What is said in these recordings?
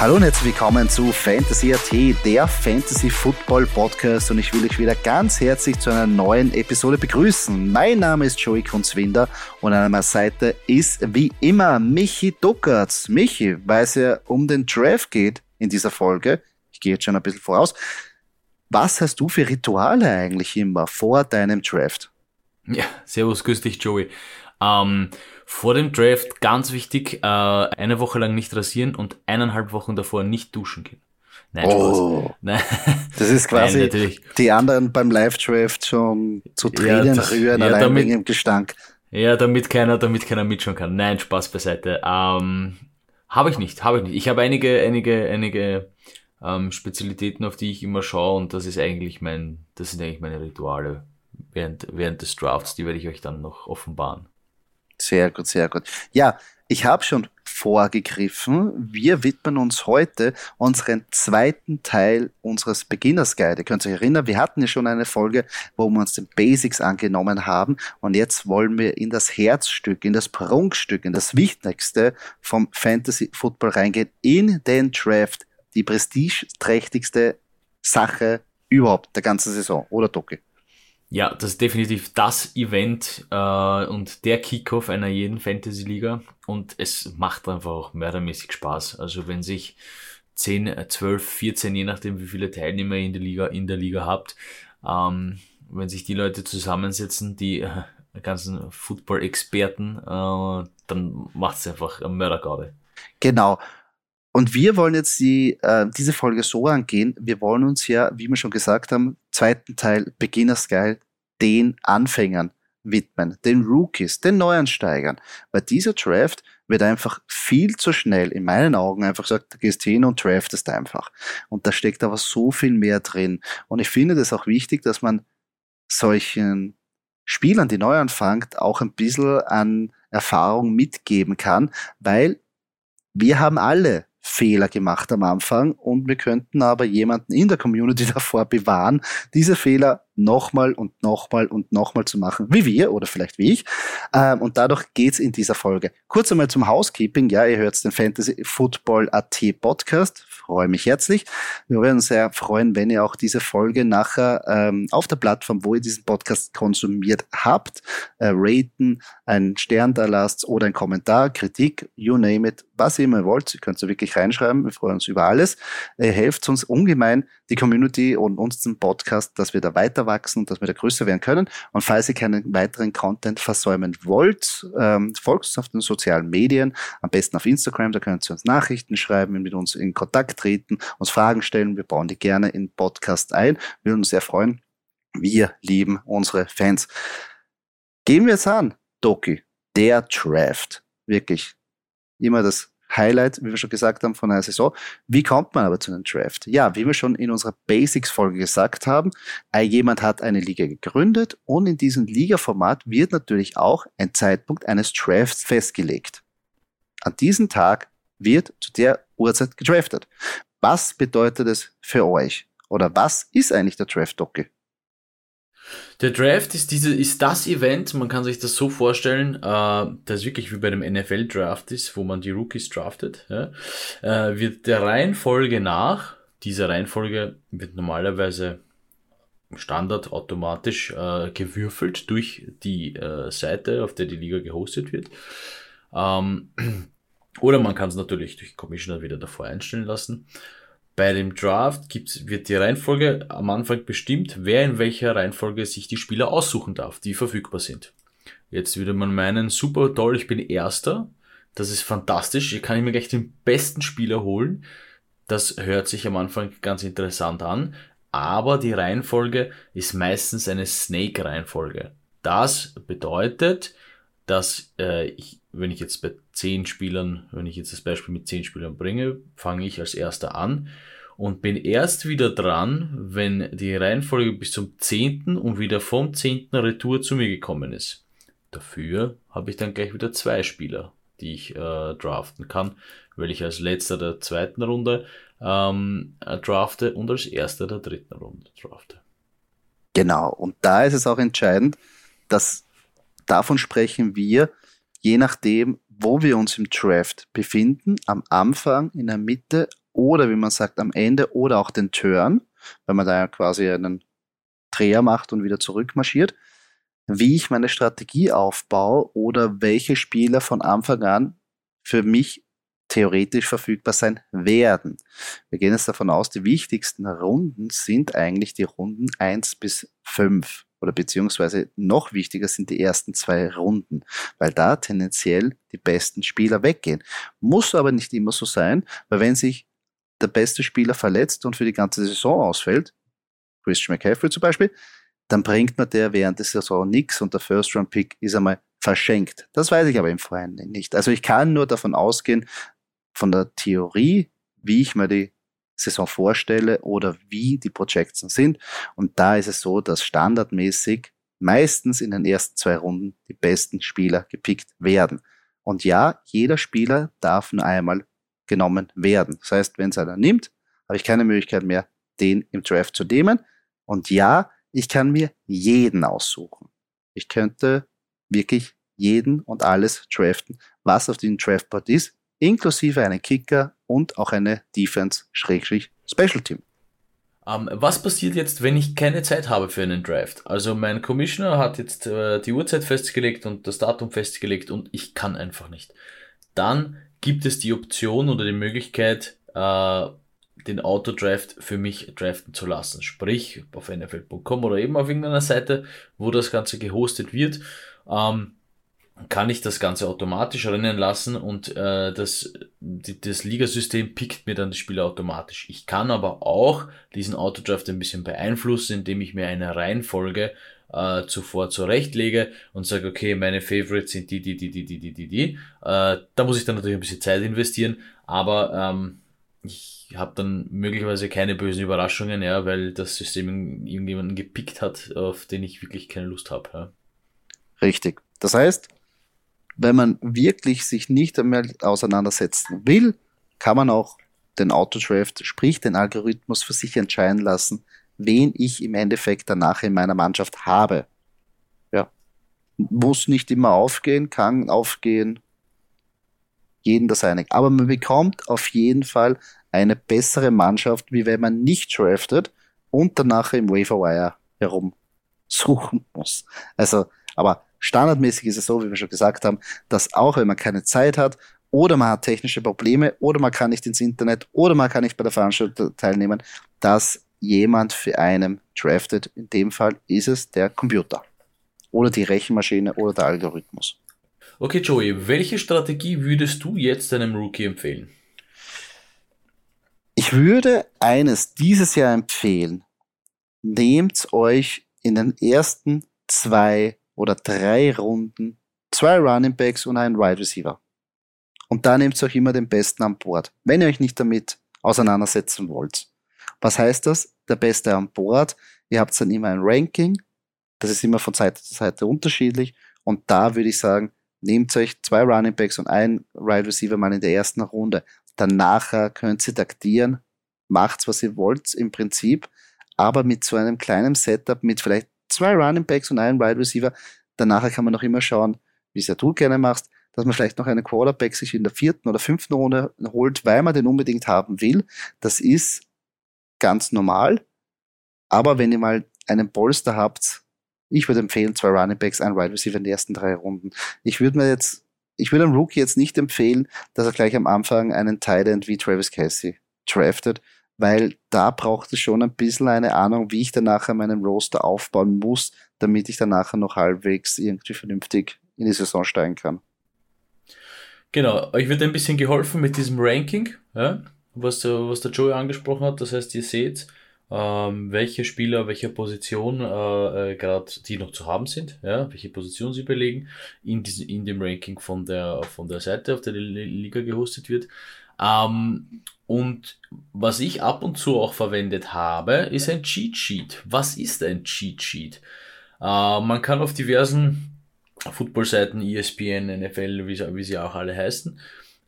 Hallo und herzlich willkommen zu Fantasy AT, der Fantasy Football Podcast und ich will euch wieder ganz herzlich zu einer neuen Episode begrüßen. Mein Name ist Joey Kunzwinder und an meiner Seite ist wie immer Michi Duckertz. Michi, weil es ja um den Draft geht in dieser Folge, ich gehe jetzt schon ein bisschen voraus, was hast du für Rituale eigentlich immer vor deinem Draft? Ja, servus, grüß dich Joey. Ähm, vor dem Draft ganz wichtig, äh, eine Woche lang nicht rasieren und eineinhalb Wochen davor nicht duschen gehen. Nein, oh, Nein. Das ist quasi Nein, die anderen beim Live-Draft schon zu Tränen ja, rühren, ja, allein damit, wegen dem Gestank. Ja, damit keiner, damit keiner mitschauen kann. Nein, Spaß beiseite. Ähm, habe ich nicht, habe ich nicht. Ich habe einige, einige, einige ähm, Spezialitäten, auf die ich immer schaue und das ist eigentlich mein, das sind eigentlich meine Rituale während, während des Drafts. Die werde ich euch dann noch offenbaren. Sehr gut, sehr gut. Ja, ich habe schon vorgegriffen. Wir widmen uns heute unseren zweiten Teil unseres Beginners Guide. Ihr könnt euch erinnern, wir hatten ja schon eine Folge, wo wir uns den Basics angenommen haben und jetzt wollen wir in das Herzstück, in das Prunkstück, in das Wichtigste vom Fantasy Football reingehen, in den Draft, die prestigeträchtigste Sache überhaupt der ganzen Saison, oder Doki? Ja, das ist definitiv das Event äh, und der Kickoff einer jeden Fantasy-Liga und es macht einfach auch mördermäßig Spaß. Also wenn sich 10, 12, 14, je nachdem wie viele Teilnehmer ihr in der Liga, in der Liga habt, ähm, wenn sich die Leute zusammensetzen, die äh, ganzen Football-Experten, äh, dann macht es einfach eine Mördergarde. Genau. Und wir wollen jetzt die, äh, diese Folge so angehen. Wir wollen uns ja, wie wir schon gesagt haben, zweiten Teil Beginners Guide den Anfängern widmen, den Rookies, den Neuansteigern. Weil dieser Draft wird einfach viel zu schnell, in meinen Augen, einfach gesagt, du gehst hin und draftest einfach. Und da steckt aber so viel mehr drin. Und ich finde das auch wichtig, dass man solchen Spielern, die neu anfangt, auch ein bisschen an Erfahrung mitgeben kann, weil wir haben alle Fehler gemacht am Anfang. Und wir könnten aber jemanden in der Community davor bewahren, diese Fehler nochmal und nochmal und nochmal zu machen, wie wir oder vielleicht wie ich. Ähm, und dadurch geht's in dieser Folge. Kurz einmal zum Housekeeping. Ja, ihr hört den Fantasy Football AT Podcast. Freue mich herzlich. Wir würden uns sehr freuen, wenn ihr auch diese Folge nachher ähm, auf der Plattform, wo ihr diesen Podcast konsumiert habt, äh, raten, einen Stern da lasst oder einen Kommentar, Kritik, you name it, was ihr immer wollt. Ihr könnt es wirklich reinschreiben. Wir freuen uns über alles. Ihr helft uns ungemein, die Community und uns zum Podcast, dass wir da weiter wachsen und dass wir da größer werden können. Und falls ihr keinen weiteren Content versäumen wollt, ähm, folgt uns auf den sozialen Medien, am besten auf Instagram, da könnt ihr uns Nachrichten schreiben, mit uns in Kontakt treten, uns Fragen stellen. Wir bauen die gerne in Podcast ein. Wir würden uns sehr freuen. Wir lieben unsere Fans. Gehen wir jetzt an, Doki, der Draft. Wirklich immer das Highlight, wie wir schon gesagt haben, von einer Saison. Wie kommt man aber zu einem Draft? Ja, wie wir schon in unserer Basics-Folge gesagt haben, äh, jemand hat eine Liga gegründet und in diesem Liga-Format wird natürlich auch ein Zeitpunkt eines Drafts festgelegt. An diesem Tag wird zu der Uhrzeit gedraftet. Was bedeutet es für euch? Oder was ist eigentlich der Draft-Docke? Der Draft ist diese, ist das Event, man kann sich das so vorstellen, äh, das wirklich wie bei dem NFL-Draft ist, wo man die Rookies draftet, ja, äh, wird der Reihenfolge nach, diese Reihenfolge wird normalerweise Standard automatisch äh, gewürfelt durch die äh, Seite, auf der die Liga gehostet wird. Ähm, oder man kann es natürlich durch Commissioner wieder davor einstellen lassen. Bei dem Draft gibt's, wird die Reihenfolge am Anfang bestimmt, wer in welcher Reihenfolge sich die Spieler aussuchen darf, die verfügbar sind. Jetzt würde man meinen, super toll, ich bin Erster. Das ist fantastisch. Hier kann ich mir gleich den besten Spieler holen. Das hört sich am Anfang ganz interessant an. Aber die Reihenfolge ist meistens eine Snake-Reihenfolge. Das bedeutet, dass äh, ich, wenn ich jetzt bei zehn Spielern, wenn ich jetzt das Beispiel mit zehn Spielern bringe, fange ich als erster an und bin erst wieder dran, wenn die Reihenfolge bis zum zehnten und wieder vom zehnten Retour zu mir gekommen ist. Dafür habe ich dann gleich wieder zwei Spieler, die ich äh, draften kann, weil ich als letzter der zweiten Runde ähm, äh, drafte und als erster der dritten Runde drafte. Genau, und da ist es auch entscheidend, dass davon sprechen wir, je nachdem, wo wir uns im Draft befinden, am Anfang, in der Mitte oder wie man sagt am Ende oder auch den Turn, wenn man da ja quasi einen Dreher macht und wieder zurückmarschiert, wie ich meine Strategie aufbaue oder welche Spieler von Anfang an für mich theoretisch verfügbar sein werden. Wir gehen jetzt davon aus, die wichtigsten Runden sind eigentlich die Runden eins bis fünf oder beziehungsweise noch wichtiger sind die ersten zwei Runden, weil da tendenziell die besten Spieler weggehen. Muss aber nicht immer so sein, weil wenn sich der beste Spieler verletzt und für die ganze Saison ausfällt, Christian McCaffrey zum Beispiel, dann bringt man der während der Saison nichts und der First-Round-Pick ist einmal verschenkt. Das weiß ich aber im Vorhinein nicht. Also ich kann nur davon ausgehen, von der Theorie, wie ich mir die Saison vorstelle oder wie die Projections sind. Und da ist es so, dass standardmäßig meistens in den ersten zwei Runden die besten Spieler gepickt werden. Und ja, jeder Spieler darf nur einmal genommen werden. Das heißt, wenn es einer nimmt, habe ich keine Möglichkeit mehr, den im Draft zu nehmen. Und ja, ich kann mir jeden aussuchen. Ich könnte wirklich jeden und alles draften, was auf dem Draftboard ist, inklusive einen Kicker und auch eine Defense-Special Team. Um, ähm, was passiert jetzt, wenn ich keine Zeit habe für einen Draft? Also mein Commissioner hat jetzt äh, die Uhrzeit festgelegt und das Datum festgelegt und ich kann einfach nicht. Dann gibt es die Option oder die Möglichkeit, äh, den Autodraft für mich draften zu lassen. Sprich, auf nfl.com oder eben auf irgendeiner Seite, wo das Ganze gehostet wird. Ähm, kann ich das Ganze automatisch rennen lassen und äh, das, die, das Ligasystem pickt mir dann die Spieler automatisch. Ich kann aber auch diesen Autodraft ein bisschen beeinflussen, indem ich mir eine Reihenfolge äh, zuvor zurechtlege und sage, okay, meine Favorites sind die, die, die, die, die, die, die, die. Äh, da muss ich dann natürlich ein bisschen Zeit investieren, aber ähm, ich habe dann möglicherweise keine bösen Überraschungen, ja, weil das System irgendjemanden gepickt hat, auf den ich wirklich keine Lust habe. Ja. Richtig. Das heißt, wenn man wirklich sich nicht einmal auseinandersetzen will, kann man auch den Autodraft, sprich den Algorithmus für sich entscheiden lassen, wen ich im Endeffekt danach in meiner Mannschaft habe. Ja. Muss nicht immer aufgehen, kann aufgehen, jeden das einig. Aber man bekommt auf jeden Fall eine bessere Mannschaft, wie wenn man nicht draftet und danach im Waverwire herum suchen muss. Also, aber Standardmäßig ist es so, wie wir schon gesagt haben, dass auch wenn man keine Zeit hat oder man hat technische Probleme oder man kann nicht ins Internet oder man kann nicht bei der Veranstaltung teilnehmen, dass jemand für einen draftet. In dem Fall ist es der Computer oder die Rechenmaschine oder der Algorithmus. Okay, Joey, welche Strategie würdest du jetzt einem Rookie empfehlen? Ich würde eines dieses Jahr empfehlen. Nehmt euch in den ersten zwei oder drei Runden zwei Running Backs und einen Wide Receiver. Und da nehmt ihr auch immer den Besten an Bord, wenn ihr euch nicht damit auseinandersetzen wollt. Was heißt das? Der Beste an Bord. Ihr habt dann immer ein Ranking. Das ist immer von Seite zu Seite unterschiedlich. Und da würde ich sagen, nehmt euch zwei Running Backs und einen Wide Receiver mal in der ersten Runde. Danach könnt ihr taktieren, macht's, was ihr wollt im Prinzip, aber mit so einem kleinen Setup, mit vielleicht zwei Running Backs und einen Wide Receiver. Danach kann man noch immer schauen, wie es ja du gerne machst, dass man vielleicht noch einen Quarterback sich in der vierten oder fünften Runde holt, weil man den unbedingt haben will. Das ist ganz normal. Aber wenn ihr mal einen Polster habt, ich würde empfehlen, zwei Running Backs, ein Wide Receiver in den ersten drei Runden. Ich würde mir jetzt, ich würde einem Rookie jetzt nicht empfehlen, dass er gleich am Anfang einen Tight End wie Travis Casey draftet, weil da braucht es schon ein bisschen eine Ahnung, wie ich dann nachher meinen Roster aufbauen muss, damit ich dann nachher noch halbwegs irgendwie vernünftig in die Saison steigen kann. Genau, euch wird ein bisschen geholfen mit diesem Ranking, ja, was, der, was der Joey angesprochen hat. Das heißt, ihr seht, ähm, welche Spieler, welche Position äh, äh, gerade die noch zu haben sind, ja, welche Position sie belegen in, diesem, in dem Ranking von der, von der Seite, auf der die Liga gehostet wird. Ähm, und was ich ab und zu auch verwendet habe, ist ein Cheat Sheet. Was ist ein Cheat Sheet? Äh, man kann auf diversen Football-Seiten, ESPN, NFL, wie, wie, sie auch alle heißen,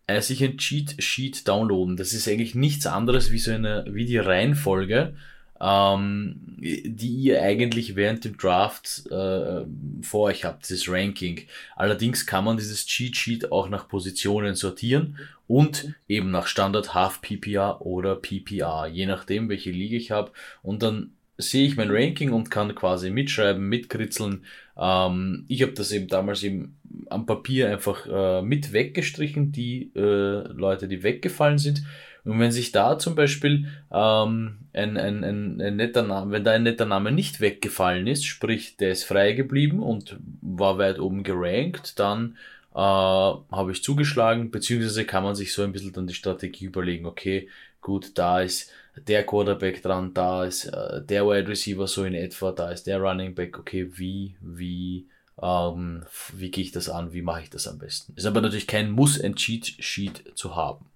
äh, sich ein Cheat Sheet downloaden. Das ist eigentlich nichts anderes wie so eine, wie die Reihenfolge, ähm, die ihr eigentlich während dem Draft äh, vor euch habt, dieses Ranking. Allerdings kann man dieses Cheat Sheet auch nach Positionen sortieren und eben nach Standard Half PPR oder PPR, je nachdem, welche Liga ich habe. Und dann sehe ich mein Ranking und kann quasi mitschreiben, mitkritzeln. Ähm, ich habe das eben damals eben am Papier einfach äh, mit weggestrichen, die äh, Leute, die weggefallen sind. Und wenn sich da zum Beispiel ähm, ein, ein, ein, ein netter Name, wenn da ein netter Name nicht weggefallen ist, sprich, der ist frei geblieben und war weit oben gerankt, dann äh, habe ich zugeschlagen, beziehungsweise kann man sich so ein bisschen dann die Strategie überlegen, okay, gut, da ist der Quarterback dran, da ist äh, der Wide Receiver so in etwa, da ist der Running Back, okay, wie, wie, ähm, wie gehe ich das an, wie mache ich das am besten. Ist aber natürlich kein Muss, ein Cheat Sheet zu haben.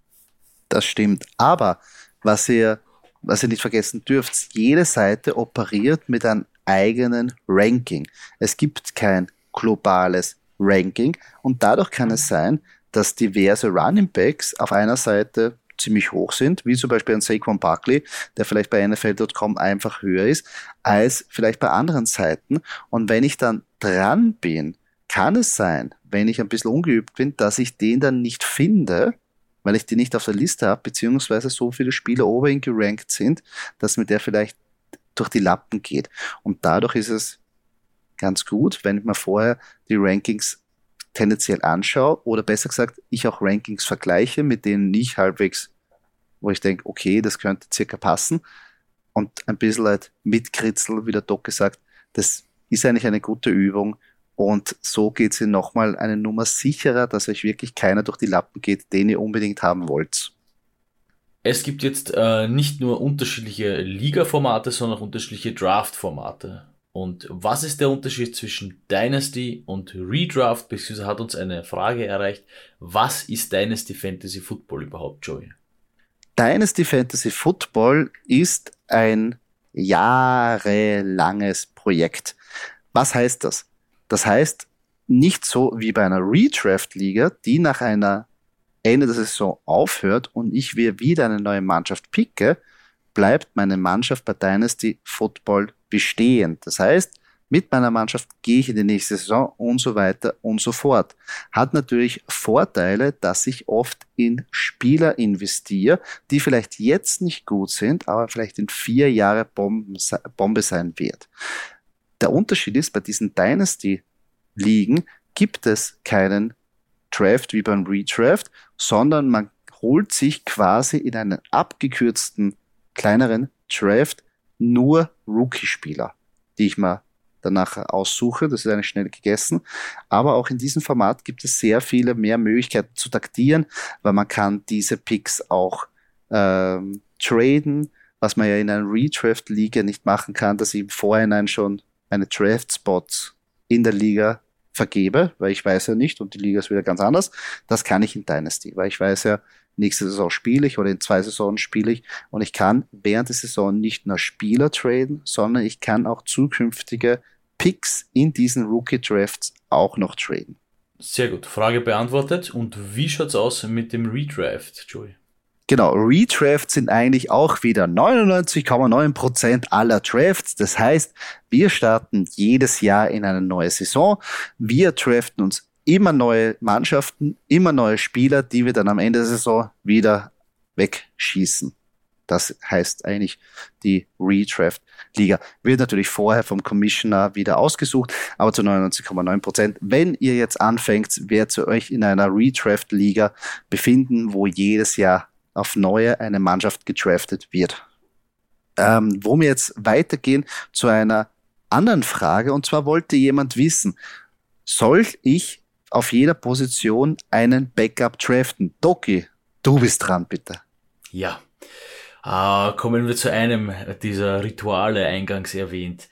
Das stimmt. Aber was ihr, was ihr nicht vergessen dürft, jede Seite operiert mit einem eigenen Ranking. Es gibt kein globales Ranking und dadurch kann es sein, dass diverse Running Backs auf einer Seite ziemlich hoch sind, wie zum Beispiel ein Saquon Barkley, der vielleicht bei NFL.com einfach höher ist, als vielleicht bei anderen Seiten. Und wenn ich dann dran bin, kann es sein, wenn ich ein bisschen ungeübt bin, dass ich den dann nicht finde, weil ich die nicht auf der Liste habe, beziehungsweise so viele Spieler over ihn gerankt sind, dass mir der vielleicht durch die Lappen geht. Und dadurch ist es ganz gut, wenn ich mir vorher die Rankings tendenziell anschaue oder besser gesagt, ich auch Rankings vergleiche, mit denen ich halbwegs, wo ich denke, okay, das könnte circa passen und ein bisschen halt mitkritzel, wie der Doc gesagt, das ist eigentlich eine gute Übung und so geht sie nochmal eine Nummer sicherer, dass euch wirklich keiner durch die Lappen geht, den ihr unbedingt haben wollt. Es gibt jetzt äh, nicht nur unterschiedliche Liga-Formate, sondern auch unterschiedliche Draft-Formate. Und was ist der Unterschied zwischen Dynasty und Redraft? Beziehungsweise hat uns eine Frage erreicht. Was ist Dynasty Fantasy Football überhaupt, Joey? Dynasty Fantasy Football ist ein jahrelanges Projekt. Was heißt das? Das heißt, nicht so wie bei einer Redraft-Liga, die nach einer Ende der Saison aufhört und ich wieder eine neue Mannschaft picke, bleibt meine Mannschaft bei Dynasty Football bestehen. Das heißt, mit meiner Mannschaft gehe ich in die nächste Saison und so weiter und so fort. Hat natürlich Vorteile, dass ich oft in Spieler investiere, die vielleicht jetzt nicht gut sind, aber vielleicht in vier Jahre Bombe sein wird. Der Unterschied ist, bei diesen Dynasty-Ligen gibt es keinen Draft wie beim Redraft, sondern man holt sich quasi in einen abgekürzten kleineren Draft nur Rookie-Spieler, die ich mal danach aussuche. Das ist eigentlich schnell gegessen. Aber auch in diesem Format gibt es sehr viele mehr Möglichkeiten zu taktieren, weil man kann diese Picks auch ähm, traden, was man ja in einer Redraft-Liga nicht machen kann, dass ich im Vorhinein schon meine Draft-Spots in der Liga vergebe, weil ich weiß ja nicht und die Liga ist wieder ganz anders. Das kann ich in Dynasty, weil ich weiß ja, nächste Saison spiele ich oder in zwei Saisonen spiele ich und ich kann während der Saison nicht nur Spieler traden, sondern ich kann auch zukünftige Picks in diesen Rookie Drafts auch noch traden. Sehr gut, Frage beantwortet. Und wie schaut's aus mit dem Redraft, Joey? Genau, Redrafts sind eigentlich auch wieder 99,9% aller Drafts. Das heißt, wir starten jedes Jahr in eine neue Saison. Wir draften uns immer neue Mannschaften, immer neue Spieler, die wir dann am Ende der Saison wieder wegschießen. Das heißt eigentlich die Redraft-Liga. Wird natürlich vorher vom Commissioner wieder ausgesucht, aber zu 99,9 Prozent. Wenn ihr jetzt anfängt, werdet ihr euch in einer Redraft-Liga befinden, wo jedes Jahr auf neue eine Mannschaft gedraftet wird. Ähm, wo wir jetzt weitergehen zu einer anderen Frage, und zwar wollte jemand wissen, soll ich auf jeder Position einen Backup draften. Doki, du bist dran, bitte. Ja. Äh, kommen wir zu einem dieser Rituale eingangs erwähnt.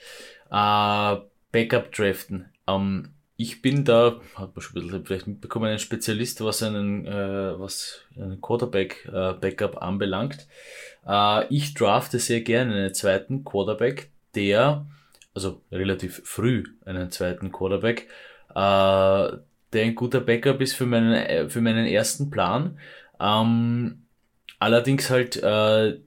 Äh, Backup draften. Ähm, ich bin da, hat man schon ein bisschen vielleicht mitbekommen, ein Spezialist, was einen, äh, was einen Quarterback äh, Backup anbelangt. Äh, ich drafte sehr gerne einen zweiten Quarterback, der, also relativ früh einen zweiten Quarterback, äh, der ein guter Backup ist für meinen, äh, für meinen ersten Plan. Ähm, allerdings halt, äh,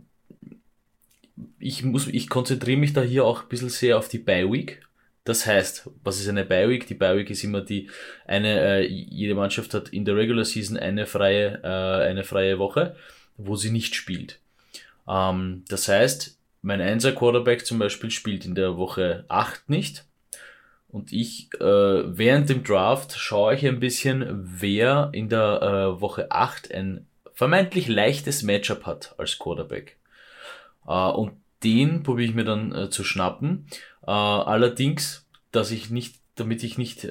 ich muss, ich konzentriere mich da hier auch ein bisschen sehr auf die Bye Week. Das heißt, was ist eine Bye Week? Die Bye Week ist immer die eine äh, jede Mannschaft hat in der Regular Season eine freie äh, eine freie Woche, wo sie nicht spielt. Ähm, das heißt, mein Einser Quarterback zum Beispiel spielt in der Woche 8 nicht. Und ich äh, während dem Draft schaue ich ein bisschen, wer in der äh, Woche 8 ein vermeintlich leichtes Matchup hat als Quarterback. Äh, und den probiere ich mir dann äh, zu schnappen. Äh, allerdings, dass ich nicht, damit ich nicht äh,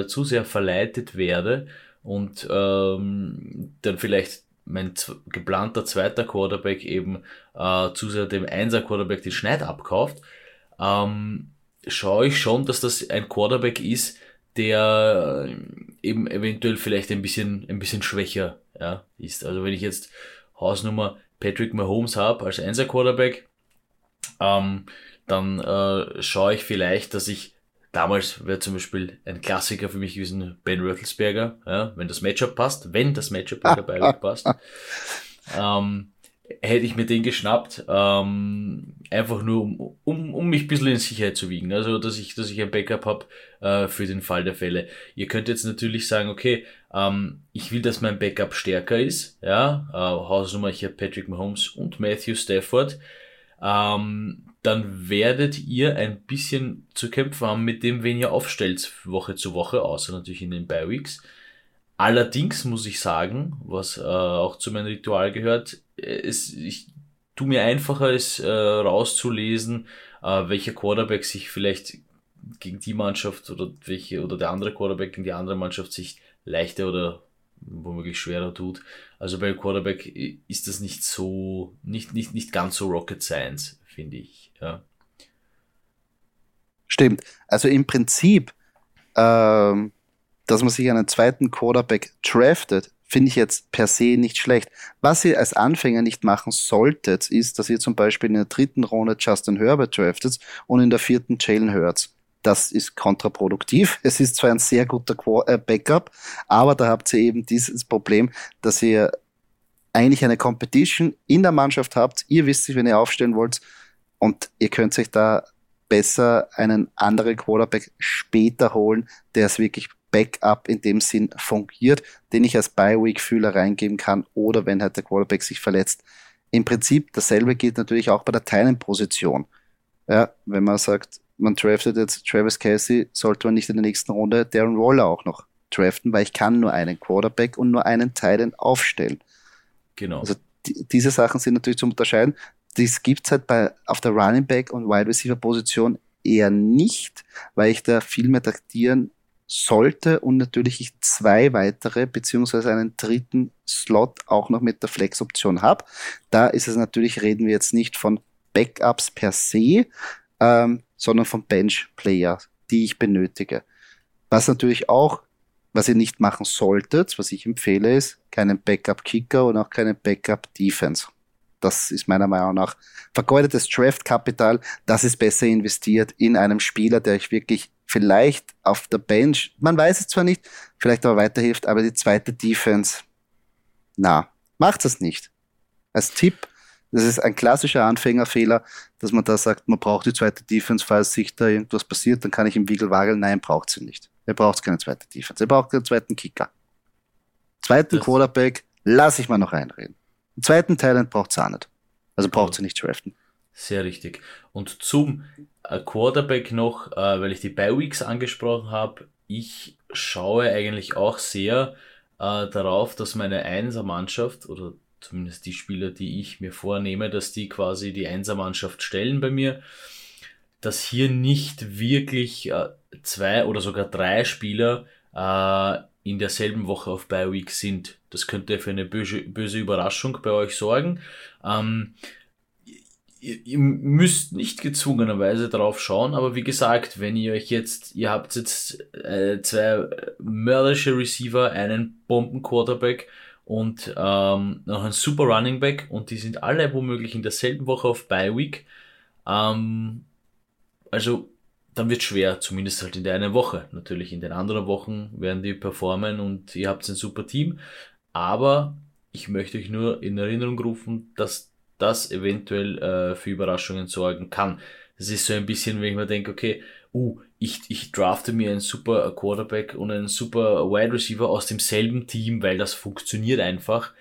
äh, zu sehr verleitet werde und ähm, dann vielleicht mein geplanter zweiter Quarterback eben äh, zu sehr dem Einser Quarterback den Schneid abkauft, ähm, schaue ich schon, dass das ein Quarterback ist, der eben eventuell vielleicht ein bisschen, ein bisschen schwächer ja, ist. Also wenn ich jetzt Hausnummer Patrick Mahomes habe als Einser Quarterback, ähm, dann äh, schaue ich vielleicht, dass ich damals wäre zum Beispiel ein Klassiker für mich gewesen Ben Roethlisberger, ja, wenn das Matchup passt, wenn das Matchup bei der Bayern passt, ähm, hätte ich mir den geschnappt, ähm, einfach nur um, um, um mich ein bisschen in Sicherheit zu wiegen, also dass ich, dass ich ein Backup habe äh, für den Fall der Fälle. Ihr könnt jetzt natürlich sagen, okay, ähm, ich will, dass mein Backup stärker ist, ja, äh, Hausnummer, ich habe Patrick Mahomes und Matthew Stafford, ähm, dann werdet ihr ein bisschen zu kämpfen haben mit dem, wen ihr aufstellt, Woche zu Woche, außer natürlich in den Bi-Weeks. Allerdings muss ich sagen, was äh, auch zu meinem Ritual gehört, es, ich tu mir einfacher, es äh, rauszulesen, äh, welcher Quarterback sich vielleicht gegen die Mannschaft oder welche oder der andere Quarterback gegen die andere Mannschaft sich leichter oder womöglich schwerer tut. Also bei Quarterback ist das nicht so, nicht, nicht, nicht ganz so Rocket Science, finde ich. Ja. Stimmt. Also im Prinzip, ähm, dass man sich einen zweiten Quarterback draftet, finde ich jetzt per se nicht schlecht. Was ihr als Anfänger nicht machen solltet, ist, dass ihr zum Beispiel in der dritten Runde Justin Herbert draftet und in der vierten Jalen Hurts. Das ist kontraproduktiv. Es ist zwar ein sehr guter äh, Backup, aber da habt ihr eben dieses Problem, dass ihr eigentlich eine Competition in der Mannschaft habt. Ihr wisst, wenn ihr aufstellen wollt, und ihr könnt euch da besser einen anderen Quarterback später holen, der es wirklich Backup in dem Sinn fungiert, den ich als Bye-Week-Fühler reingeben kann oder wenn halt der Quarterback sich verletzt. Im Prinzip dasselbe gilt natürlich auch bei der Teilenposition. Ja, wenn man sagt, man draftet jetzt Travis Casey, sollte man nicht in der nächsten Runde Darren Waller auch noch draften, weil ich kann nur einen Quarterback und nur einen Teilen aufstellen. Genau. Also die, diese Sachen sind natürlich zu unterscheiden. Dies gibt's halt bei, auf der Running Back und Wide Receiver Position eher nicht, weil ich da viel mehr taktieren sollte und natürlich ich zwei weitere beziehungsweise einen dritten Slot auch noch mit der Flex-Option habe. Da ist es natürlich, reden wir jetzt nicht von Backups per se, ähm, sondern von Bench-Player, die ich benötige. Was natürlich auch, was ihr nicht machen solltet, was ich empfehle, ist keinen Backup-Kicker und auch keinen Backup-Defense. Das ist meiner Meinung nach vergeudetes Draft-Kapital. Das ist besser investiert in einem Spieler, der euch wirklich vielleicht auf der Bench, man weiß es zwar nicht, vielleicht aber weiterhilft, aber die zweite Defense, na, macht es nicht. Als Tipp, das ist ein klassischer Anfängerfehler, dass man da sagt, man braucht die zweite Defense, falls sich da irgendwas passiert, dann kann ich im Wiegel wageln. Nein, braucht sie nicht. Er braucht keine zweite Defense. Er braucht keinen zweiten Kicker. Zweiten das Quarterback lasse ich mal noch reinreden. Den zweiten Talent braucht sie auch nicht. Also braucht sie nicht draften. Sehr richtig. Und zum äh, Quarterback noch, äh, weil ich die Bi-Weeks angesprochen habe, ich schaue eigentlich auch sehr äh, darauf, dass meine Einser-Mannschaft oder zumindest die Spieler, die ich mir vornehme, dass die quasi die Einser-Mannschaft stellen bei mir, dass hier nicht wirklich äh, zwei oder sogar drei Spieler äh, in derselben Woche auf Bi-Week sind. Das könnte für eine böse, böse Überraschung bei euch sorgen. Ähm, ihr, ihr müsst nicht gezwungenerweise drauf schauen, aber wie gesagt, wenn ihr euch jetzt, ihr habt jetzt äh, zwei mörderische Receiver, einen Bomben-Quarterback und ähm, noch einen super Running Back und die sind alle womöglich in derselben Woche auf Bye Week. Ähm, also dann wird schwer, zumindest halt in der einen Woche. Natürlich in den anderen Wochen werden die performen und ihr habt ein super Team. Aber ich möchte euch nur in Erinnerung rufen, dass das eventuell äh, für Überraschungen sorgen kann. Das ist so ein bisschen, wenn ich mir denke, okay, uh, ich, ich drafte mir einen super Quarterback und einen super Wide Receiver aus demselben Team, weil das funktioniert einfach.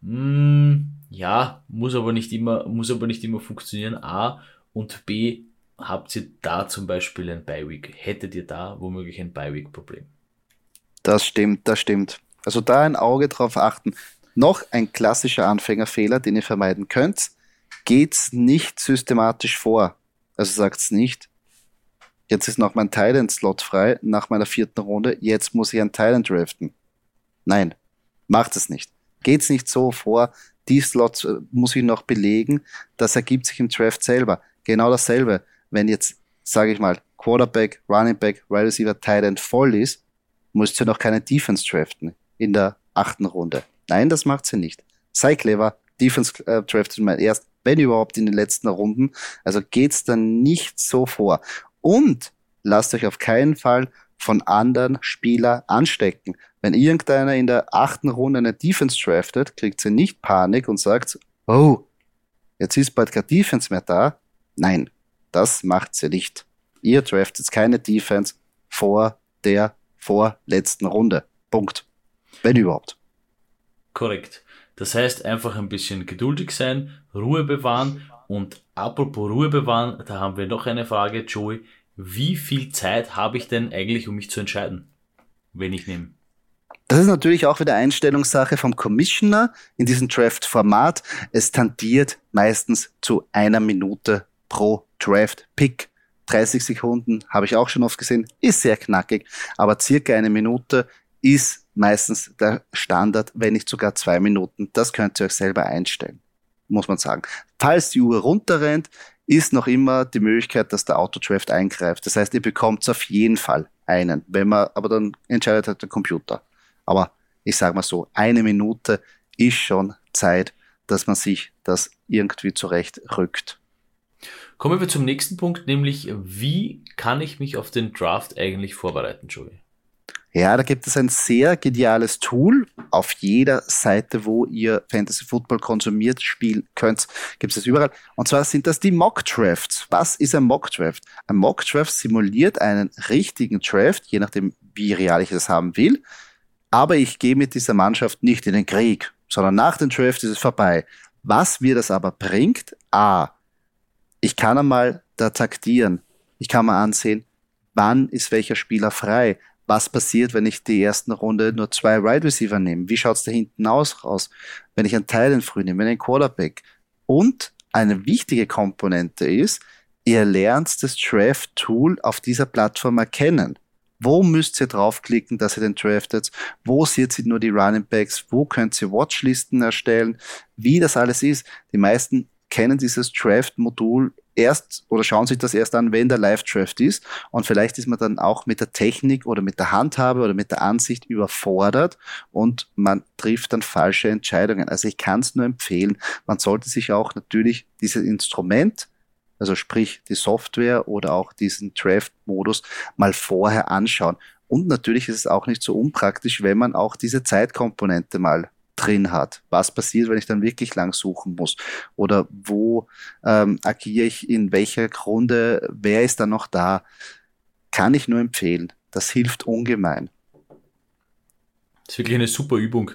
Mm, ja, muss aber nicht immer, muss aber nicht immer funktionieren. A und B, habt ihr da zum Beispiel ein Bi-Week? Hättet ihr da womöglich ein Bi-Week-Problem? Das stimmt, das stimmt. Also da ein Auge drauf achten. Noch ein klassischer Anfängerfehler, den ihr vermeiden könnt. Geht's nicht systematisch vor. Also sagt's nicht, jetzt ist noch mein Thailand-Slot frei nach meiner vierten Runde, jetzt muss ich ein Thailand draften. Nein, macht es nicht. Geht's nicht so vor, die Slots äh, muss ich noch belegen, das ergibt sich im Draft selber. Genau dasselbe, wenn jetzt, sage ich mal, Quarterback, Running Back, Wide Receiver, Tight voll ist, musst du noch keine Defense draften in der achten Runde. Nein, das macht sie nicht. Sei clever, Defense äh, draftet man erst, wenn überhaupt in den letzten Runden. Also geht's dann nicht so vor. Und lasst euch auf keinen Fall von anderen Spielern anstecken. Wenn irgendeiner in der achten Runde eine Defense draftet, kriegt sie nicht Panik und sagt, oh, jetzt ist bald keine Defense mehr da. Nein, das macht sie nicht. Ihr draftet keine Defense vor der vorletzten Runde. Punkt. Wenn überhaupt. Korrekt. Das heißt, einfach ein bisschen geduldig sein, Ruhe bewahren und apropos Ruhe bewahren, da haben wir noch eine Frage, Joey. Wie viel Zeit habe ich denn eigentlich, um mich zu entscheiden, wenn ich nehme? Das ist natürlich auch wieder Einstellungssache vom Commissioner in diesem Draft-Format. Es tendiert meistens zu einer Minute pro Draft-Pick. 30 Sekunden habe ich auch schon oft gesehen, ist sehr knackig, aber circa eine Minute ist meistens der Standard, wenn nicht sogar zwei Minuten. Das könnt ihr euch selber einstellen, muss man sagen. Falls die Uhr runterrennt, ist noch immer die Möglichkeit, dass der Autodraft eingreift. Das heißt, ihr bekommt auf jeden Fall einen, wenn man, aber dann entscheidet halt der Computer. Aber ich sage mal so, eine Minute ist schon Zeit, dass man sich das irgendwie zurecht rückt. Kommen wir zum nächsten Punkt, nämlich wie kann ich mich auf den Draft eigentlich vorbereiten, Joey? Ja, da gibt es ein sehr geniales Tool. Auf jeder Seite, wo ihr Fantasy Football konsumiert, spielen könnt, gibt es das überall. Und zwar sind das die Mock Drafts. Was ist ein Mock Draft? Ein Mock Draft simuliert einen richtigen Draft, je nachdem, wie real ich das haben will. Aber ich gehe mit dieser Mannschaft nicht in den Krieg, sondern nach dem Draft ist es vorbei. Was mir das aber bringt, a, ich kann einmal da taktieren. Ich kann mal ansehen, wann ist welcher Spieler frei was passiert, wenn ich die ersten Runde nur zwei Wide Receiver nehme? Wie schaut's da hinten aus raus? Wenn ich einen Teil früh nehme, einen Quarterback. Und eine wichtige Komponente ist, ihr lernt das Draft-Tool auf dieser Plattform erkennen. Wo müsst ihr draufklicken, dass ihr den draftet? Wo seht ihr nur die Running Backs? Wo könnt ihr Watchlisten erstellen? Wie das alles ist. Die meisten kennen dieses Draft-Modul erst oder schauen sich das erst an, wenn der Live-Draft ist. Und vielleicht ist man dann auch mit der Technik oder mit der Handhabe oder mit der Ansicht überfordert und man trifft dann falsche Entscheidungen. Also ich kann es nur empfehlen, man sollte sich auch natürlich dieses Instrument, also sprich die Software oder auch diesen Draft-Modus mal vorher anschauen. Und natürlich ist es auch nicht so unpraktisch, wenn man auch diese Zeitkomponente mal drin hat. Was passiert, wenn ich dann wirklich lang suchen muss? Oder wo ähm, agiere ich in welcher Grunde? Wer ist dann noch da? Kann ich nur empfehlen. Das hilft ungemein. Das ist wirklich eine super Übung,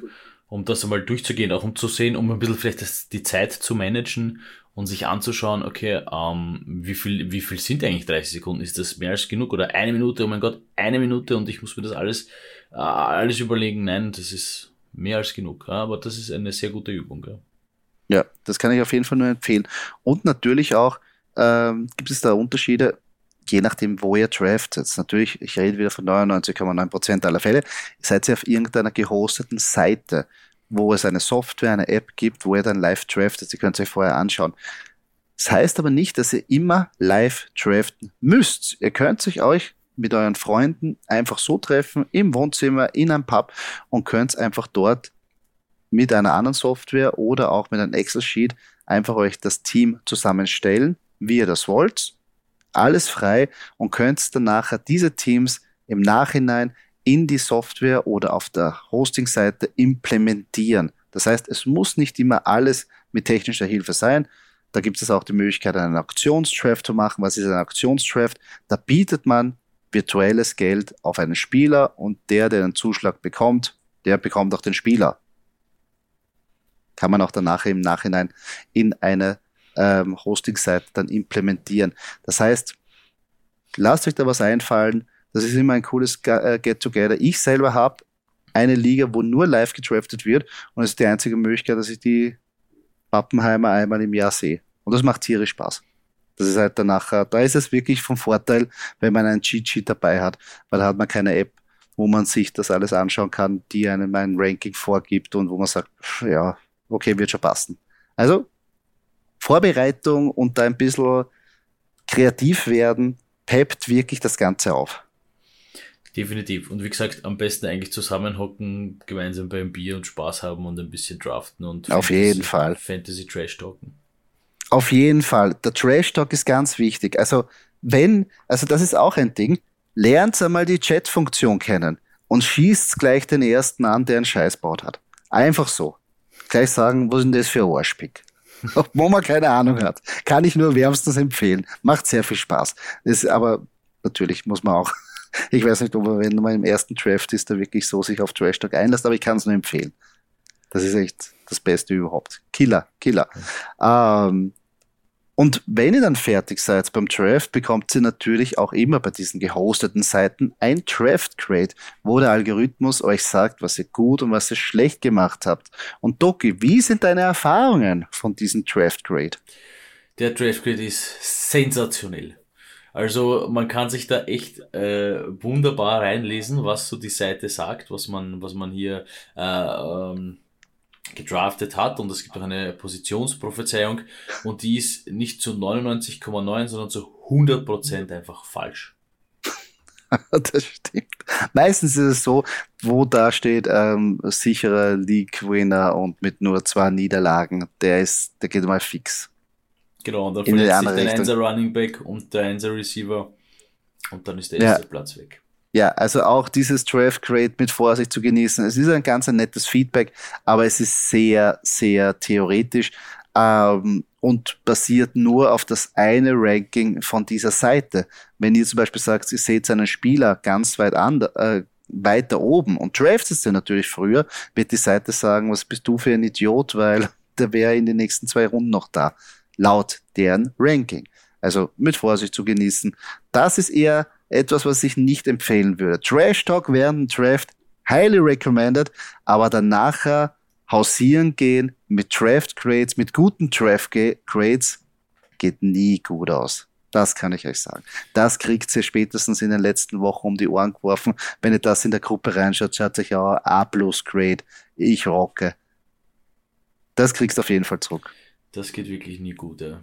um das einmal durchzugehen, auch um zu sehen, um ein bisschen vielleicht das, die Zeit zu managen und sich anzuschauen, okay, ähm, wie viel, wie viel sind eigentlich 30 Sekunden? Ist das mehr als genug? Oder eine Minute? Oh mein Gott, eine Minute und ich muss mir das alles, äh, alles überlegen. Nein, das ist, mehr als genug. Aber das ist eine sehr gute Übung. Ja, das kann ich auf jeden Fall nur empfehlen. Und natürlich auch ähm, gibt es da Unterschiede, je nachdem, wo ihr draftet. Natürlich, ich rede wieder von 99,9% aller Fälle, seid ihr auf irgendeiner gehosteten Seite, wo es eine Software, eine App gibt, wo ihr dann live draftet. Sie könnt es euch vorher anschauen. Das heißt aber nicht, dass ihr immer live draften müsst. Ihr könnt sich euch mit euren Freunden einfach so treffen, im Wohnzimmer, in einem Pub und könnt einfach dort mit einer anderen Software oder auch mit einem Excel-Sheet einfach euch das Team zusammenstellen, wie ihr das wollt. Alles frei und könnt dann nachher diese Teams im Nachhinein in die Software oder auf der Hosting-Seite implementieren. Das heißt, es muss nicht immer alles mit technischer Hilfe sein. Da gibt es auch die Möglichkeit, einen Auktionsdraft zu machen. Was ist ein Auktionsdraft? Da bietet man virtuelles Geld auf einen Spieler und der, der den Zuschlag bekommt, der bekommt auch den Spieler. Kann man auch danach im Nachhinein in eine ähm, Hosting-Seite dann implementieren. Das heißt, lasst euch da was einfallen. Das ist immer ein cooles äh, Get-Together. Ich selber habe eine Liga, wo nur live gedraftet wird und es ist die einzige Möglichkeit, dass ich die Pappenheimer einmal im Jahr sehe. Und das macht tierisch Spaß. Das ist halt danach, da ist es wirklich vom Vorteil, wenn man einen Cheat Sheet dabei hat, weil da hat man keine App, wo man sich das alles anschauen kann, die einem ein Ranking vorgibt und wo man sagt, ja, okay, wird schon passen. Also Vorbereitung und da ein bisschen kreativ werden, peppt wirklich das Ganze auf. Definitiv. Und wie gesagt, am besten eigentlich zusammenhocken, gemeinsam beim Bier und Spaß haben und ein bisschen draften und auf Fantasy, jeden Fall Fantasy Trash talken. Auf jeden Fall. Der Trash Talk ist ganz wichtig. Also wenn, also das ist auch ein Ding. Lernt einmal die Chat-Funktion kennen und schießt gleich den ersten an, der einen Scheiß baut hat. Einfach so. Gleich sagen, was ist denn das für ein Arschpick? Wo man keine Ahnung hat. Kann ich nur wärmstens empfehlen. Macht sehr viel Spaß. Das, aber natürlich muss man auch ich weiß nicht, ob er, wenn man im ersten Draft ist, da wirklich so sich auf Trash Talk einlässt, aber ich kann es nur empfehlen. Das ist echt das Beste überhaupt. Killer, Killer. Ähm, und wenn ihr dann fertig seid beim Draft, bekommt ihr natürlich auch immer bei diesen gehosteten Seiten ein Draft Grade, wo der Algorithmus euch sagt, was ihr gut und was ihr schlecht gemacht habt. Und Doki, wie sind deine Erfahrungen von diesem Draft Grade? Der Draft Grade ist sensationell. Also man kann sich da echt äh, wunderbar reinlesen, was so die Seite sagt, was man, was man hier äh, ähm, gedraftet hat und es gibt auch eine Positionsprophezeiung und die ist nicht zu 99,9, sondern zu 100% einfach falsch. das stimmt. Meistens ist es so, wo da steht, ähm, sicherer League-Winner und mit nur zwei Niederlagen, der ist, der geht mal fix. Genau, und dann verletzt sich der Einser Running Back und der Einser Receiver und dann ist der erste ja. Platz weg. Ja, also auch dieses Draft Grade mit Vorsicht zu genießen. Es ist ein ganz ein nettes Feedback, aber es ist sehr, sehr theoretisch ähm, und basiert nur auf das eine Ranking von dieser Seite. Wenn ihr zum Beispiel sagt, ihr seht einen Spieler ganz weit an, äh, weiter oben und draftest den natürlich früher, wird die Seite sagen, was bist du für ein Idiot, weil der wäre in den nächsten zwei Runden noch da laut deren Ranking. Also mit Vorsicht zu genießen. Das ist eher etwas, was ich nicht empfehlen würde. Trash Talk während dem Draft, highly recommended, aber dann nachher hausieren gehen mit Draft Grades, mit guten Draft Grades, geht nie gut aus. Das kann ich euch sagen. Das kriegt ihr spätestens in den letzten Wochen um die Ohren geworfen. Wenn ihr das in der Gruppe reinschaut, schaut euch auch A plus Grade. Ich rocke. Das kriegst du auf jeden Fall zurück. Das geht wirklich nie gut, ja.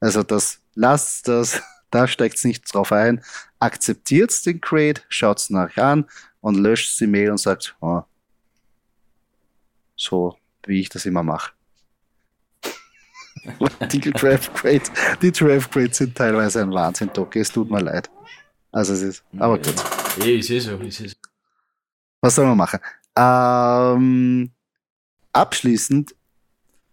Also das, lasst das, da steckt nicht drauf ein. Akzeptiert den Crate, schaut's nachher an und löscht die Mail und sagt, oh, so wie ich das immer mache. die Draft Crates, die Draft Crates sind teilweise ein Wahnsinn, Doc. Es tut mir leid. Also es ist, aber gut. Ich sehe so, ich sehe so. Was soll man machen? Ähm, abschließend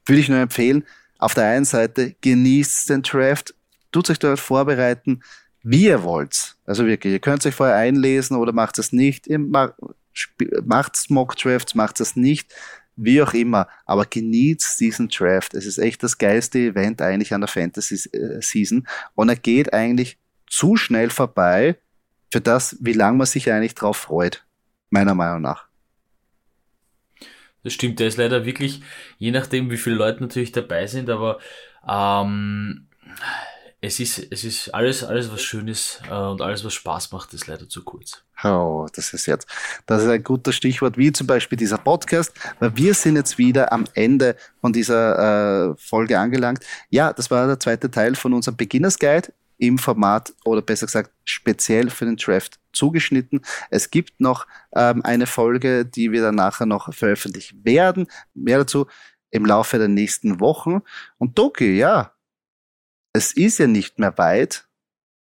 würde ich nur empfehlen, auf der einen Seite genießt den Draft, tut euch dort vorbereiten, wie ihr wollt. Also wirklich, ihr könnt euch vorher einlesen oder macht es nicht. Ihr macht Mock Drafts, macht es nicht, wie auch immer. Aber genießt diesen Draft. Es ist echt das geilste Event eigentlich an der Fantasy äh, Season. Und er geht eigentlich zu schnell vorbei für das, wie lange man sich eigentlich drauf freut. Meiner Meinung nach. Das stimmt, der ist leider wirklich, je nachdem, wie viele Leute natürlich dabei sind, aber ähm, es ist, es ist alles, alles was schön ist äh, und alles, was Spaß macht, ist leider zu kurz. Oh, das ist jetzt, das ist ein guter Stichwort, wie zum Beispiel dieser Podcast, weil wir sind jetzt wieder am Ende von dieser äh, Folge angelangt. Ja, das war der zweite Teil von unserem Beginners Guide im Format oder besser gesagt speziell für den Draft zugeschnitten. Es gibt noch ähm, eine Folge, die wir dann nachher noch veröffentlichen werden. Mehr dazu im Laufe der nächsten Wochen. Und Doki, ja, es ist ja nicht mehr weit.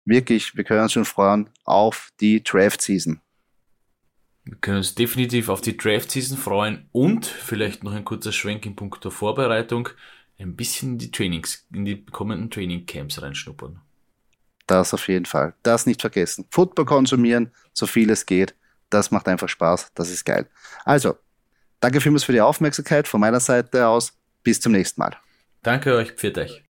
Wirklich, wir können uns schon freuen auf die Draft Season. Wir können uns definitiv auf die Draft-Season freuen und vielleicht noch ein kurzer Schwenk in puncto Vorbereitung, ein bisschen in die Trainings, in die kommenden Training-Camps reinschnuppern. Das auf jeden Fall. Das nicht vergessen. Football konsumieren, so viel es geht. Das macht einfach Spaß. Das ist geil. Also, danke vielmals für die Aufmerksamkeit von meiner Seite aus. Bis zum nächsten Mal. Danke euch. Pfiat euch.